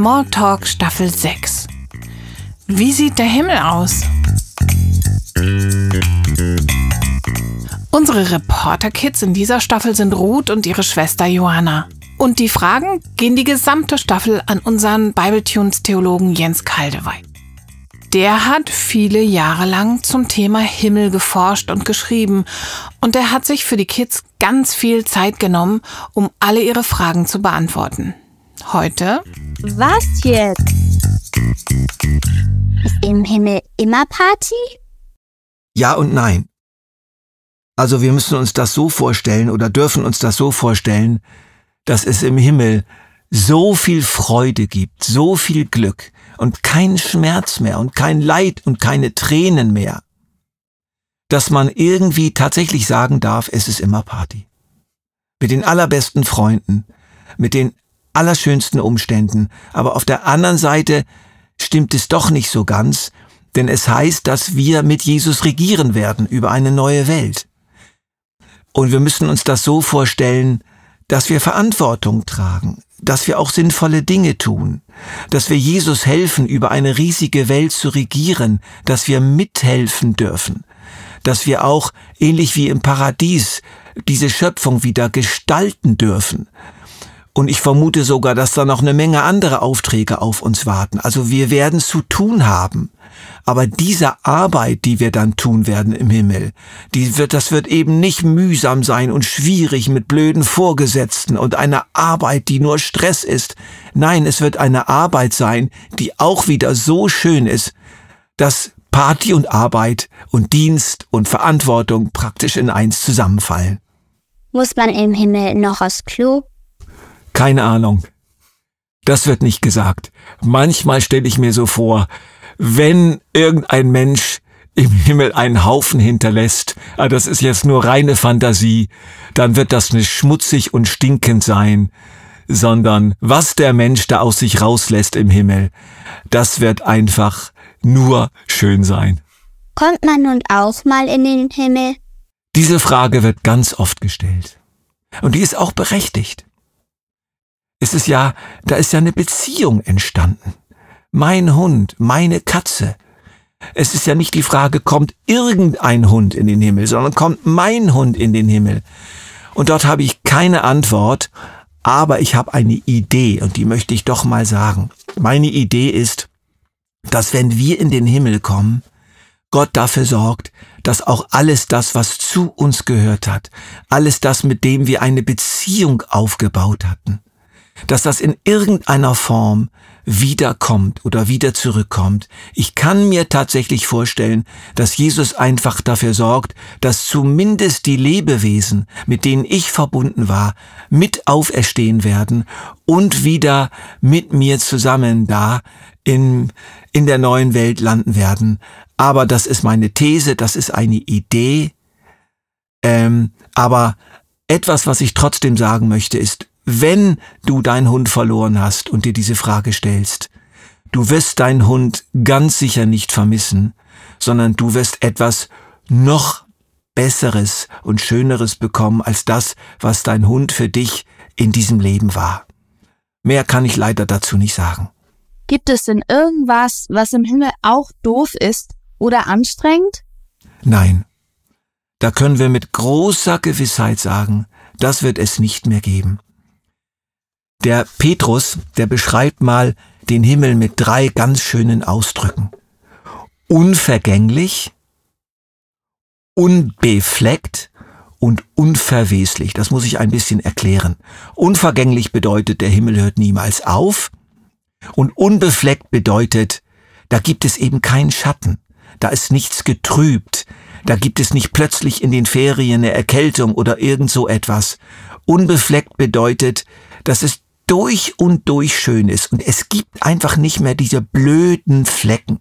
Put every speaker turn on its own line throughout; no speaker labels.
Smalltalk Staffel 6. Wie sieht der Himmel aus? Unsere Reporter-Kids in dieser Staffel sind Ruth und ihre Schwester Johanna. Und die Fragen gehen die gesamte Staffel an unseren Bibletunes-Theologen Jens Kaldewey. Der hat viele Jahre lang zum Thema Himmel geforscht und geschrieben und er hat sich für die Kids ganz viel Zeit genommen, um alle ihre Fragen zu beantworten. Heute?
Was jetzt? Ist im Himmel immer Party?
Ja und nein. Also wir müssen uns das so vorstellen oder dürfen uns das so vorstellen, dass es im Himmel so viel Freude gibt, so viel Glück und kein Schmerz mehr und kein Leid und keine Tränen mehr, dass man irgendwie tatsächlich sagen darf, es ist immer Party. Mit den allerbesten Freunden, mit den allerschönsten Umständen, aber auf der anderen Seite stimmt es doch nicht so ganz, denn es heißt, dass wir mit Jesus regieren werden über eine neue Welt. Und wir müssen uns das so vorstellen, dass wir Verantwortung tragen, dass wir auch sinnvolle Dinge tun, dass wir Jesus helfen, über eine riesige Welt zu regieren, dass wir mithelfen dürfen, dass wir auch, ähnlich wie im Paradies, diese Schöpfung wieder gestalten dürfen. Und ich vermute sogar, dass da noch eine Menge andere Aufträge auf uns warten. Also wir werden zu tun haben. Aber diese Arbeit, die wir dann tun werden im Himmel, die wird, das wird eben nicht mühsam sein und schwierig mit blöden Vorgesetzten und eine Arbeit, die nur Stress ist. Nein, es wird eine Arbeit sein, die auch wieder so schön ist, dass Party und Arbeit und Dienst und Verantwortung praktisch in eins zusammenfallen.
Muss man im Himmel noch aufs Klo?
Keine Ahnung. Das wird nicht gesagt. Manchmal stelle ich mir so vor, wenn irgendein Mensch im Himmel einen Haufen hinterlässt, ah, das ist jetzt nur reine Fantasie, dann wird das nicht schmutzig und stinkend sein, sondern was der Mensch da aus sich rauslässt im Himmel, das wird einfach nur schön sein.
Kommt man nun auch mal in den Himmel?
Diese Frage wird ganz oft gestellt. Und die ist auch berechtigt. Es ist ja, da ist ja eine Beziehung entstanden mein Hund, meine Katze. Es ist ja nicht die Frage, kommt irgendein Hund in den Himmel, sondern kommt mein Hund in den Himmel. Und dort habe ich keine Antwort, aber ich habe eine Idee und die möchte ich doch mal sagen. Meine Idee ist, dass wenn wir in den Himmel kommen, Gott dafür sorgt, dass auch alles das, was zu uns gehört hat, alles das, mit dem wir eine Beziehung aufgebaut hatten, dass das in irgendeiner Form wiederkommt oder wieder zurückkommt. Ich kann mir tatsächlich vorstellen, dass Jesus einfach dafür sorgt, dass zumindest die Lebewesen, mit denen ich verbunden war, mit auferstehen werden und wieder mit mir zusammen da in, in der neuen Welt landen werden. Aber das ist meine These, das ist eine Idee. Ähm, aber etwas, was ich trotzdem sagen möchte, ist, wenn du deinen Hund verloren hast und dir diese Frage stellst, du wirst deinen Hund ganz sicher nicht vermissen, sondern du wirst etwas noch Besseres und Schöneres bekommen als das, was dein Hund für dich in diesem Leben war. Mehr kann ich leider dazu nicht sagen.
Gibt es denn irgendwas, was im Himmel auch doof ist oder anstrengend?
Nein. Da können wir mit großer Gewissheit sagen, das wird es nicht mehr geben. Der Petrus, der beschreibt mal den Himmel mit drei ganz schönen Ausdrücken. Unvergänglich, unbefleckt und unverweslich. Das muss ich ein bisschen erklären. Unvergänglich bedeutet, der Himmel hört niemals auf. Und unbefleckt bedeutet, da gibt es eben keinen Schatten. Da ist nichts getrübt. Da gibt es nicht plötzlich in den Ferien eine Erkältung oder irgend so etwas. Unbefleckt bedeutet, dass es durch und durch schön ist. Und es gibt einfach nicht mehr diese blöden Flecken.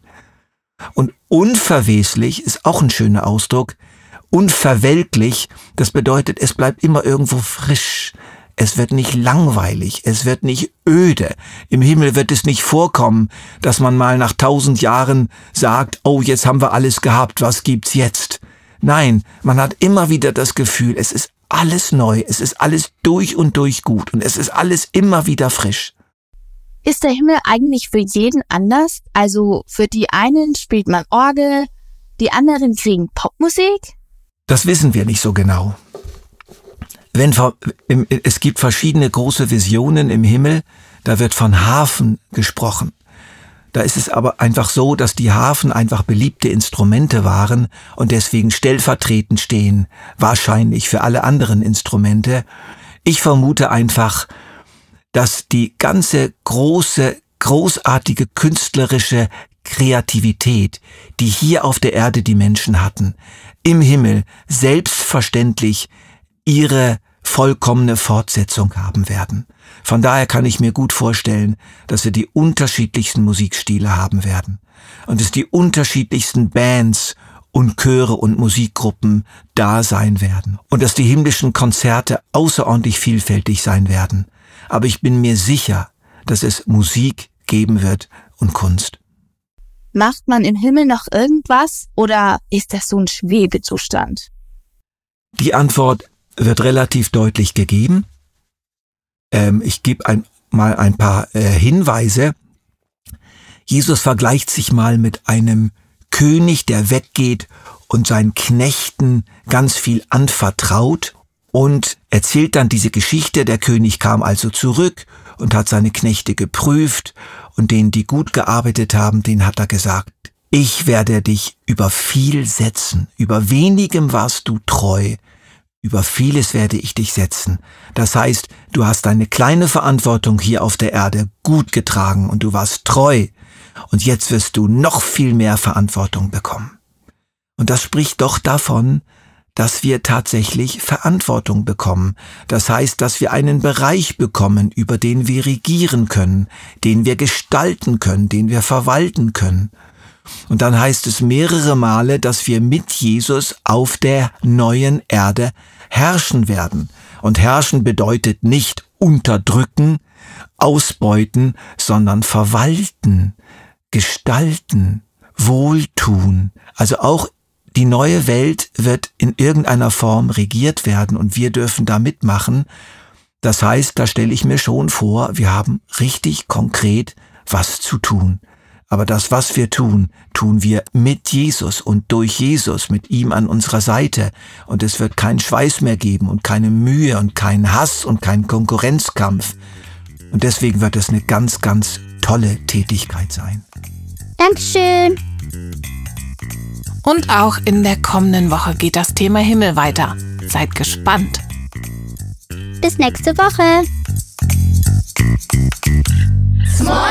Und unverweslich ist auch ein schöner Ausdruck. Unverwelklich, das bedeutet, es bleibt immer irgendwo frisch. Es wird nicht langweilig, es wird nicht öde. Im Himmel wird es nicht vorkommen, dass man mal nach tausend Jahren sagt, oh, jetzt haben wir alles gehabt, was gibt's jetzt? Nein, man hat immer wieder das Gefühl, es ist alles neu, es ist alles durch und durch gut und es ist alles immer wieder frisch.
Ist der Himmel eigentlich für jeden anders? Also für die einen spielt man Orgel, die anderen kriegen Popmusik?
Das wissen wir nicht so genau. Wenn, es gibt verschiedene große Visionen im Himmel, da wird von Hafen gesprochen. Da ist es aber einfach so, dass die Hafen einfach beliebte Instrumente waren und deswegen stellvertretend stehen, wahrscheinlich für alle anderen Instrumente. Ich vermute einfach, dass die ganze große, großartige künstlerische Kreativität, die hier auf der Erde die Menschen hatten, im Himmel selbstverständlich ihre vollkommene Fortsetzung haben werden. Von daher kann ich mir gut vorstellen, dass wir die unterschiedlichsten Musikstile haben werden und es die unterschiedlichsten Bands und Chöre und Musikgruppen da sein werden und dass die himmlischen Konzerte außerordentlich vielfältig sein werden. Aber ich bin mir sicher, dass es Musik geben wird und Kunst.
Macht man im Himmel noch irgendwas oder ist das so ein Schwebezustand?
Die Antwort wird relativ deutlich gegeben. Ähm, ich gebe ein, mal ein paar äh, Hinweise. Jesus vergleicht sich mal mit einem König, der weggeht und seinen Knechten ganz viel anvertraut und erzählt dann diese Geschichte. Der König kam also zurück und hat seine Knechte geprüft und denen, die gut gearbeitet haben, den hat er gesagt, ich werde dich über viel setzen, über wenigem warst du treu, über vieles werde ich dich setzen. Das heißt, du hast deine kleine Verantwortung hier auf der Erde gut getragen und du warst treu. Und jetzt wirst du noch viel mehr Verantwortung bekommen. Und das spricht doch davon, dass wir tatsächlich Verantwortung bekommen. Das heißt, dass wir einen Bereich bekommen, über den wir regieren können, den wir gestalten können, den wir verwalten können. Und dann heißt es mehrere Male, dass wir mit Jesus auf der neuen Erde herrschen werden. Und herrschen bedeutet nicht unterdrücken, ausbeuten, sondern verwalten, gestalten, wohltun. Also auch die neue Welt wird in irgendeiner Form regiert werden und wir dürfen da mitmachen. Das heißt, da stelle ich mir schon vor, wir haben richtig konkret was zu tun. Aber das, was wir tun, tun wir mit Jesus und durch Jesus, mit ihm an unserer Seite. Und es wird keinen Schweiß mehr geben und keine Mühe und keinen Hass und keinen Konkurrenzkampf. Und deswegen wird es eine ganz, ganz tolle Tätigkeit sein.
Dankeschön.
Und auch in der kommenden Woche geht das Thema Himmel weiter. Seid gespannt.
Bis nächste Woche. Small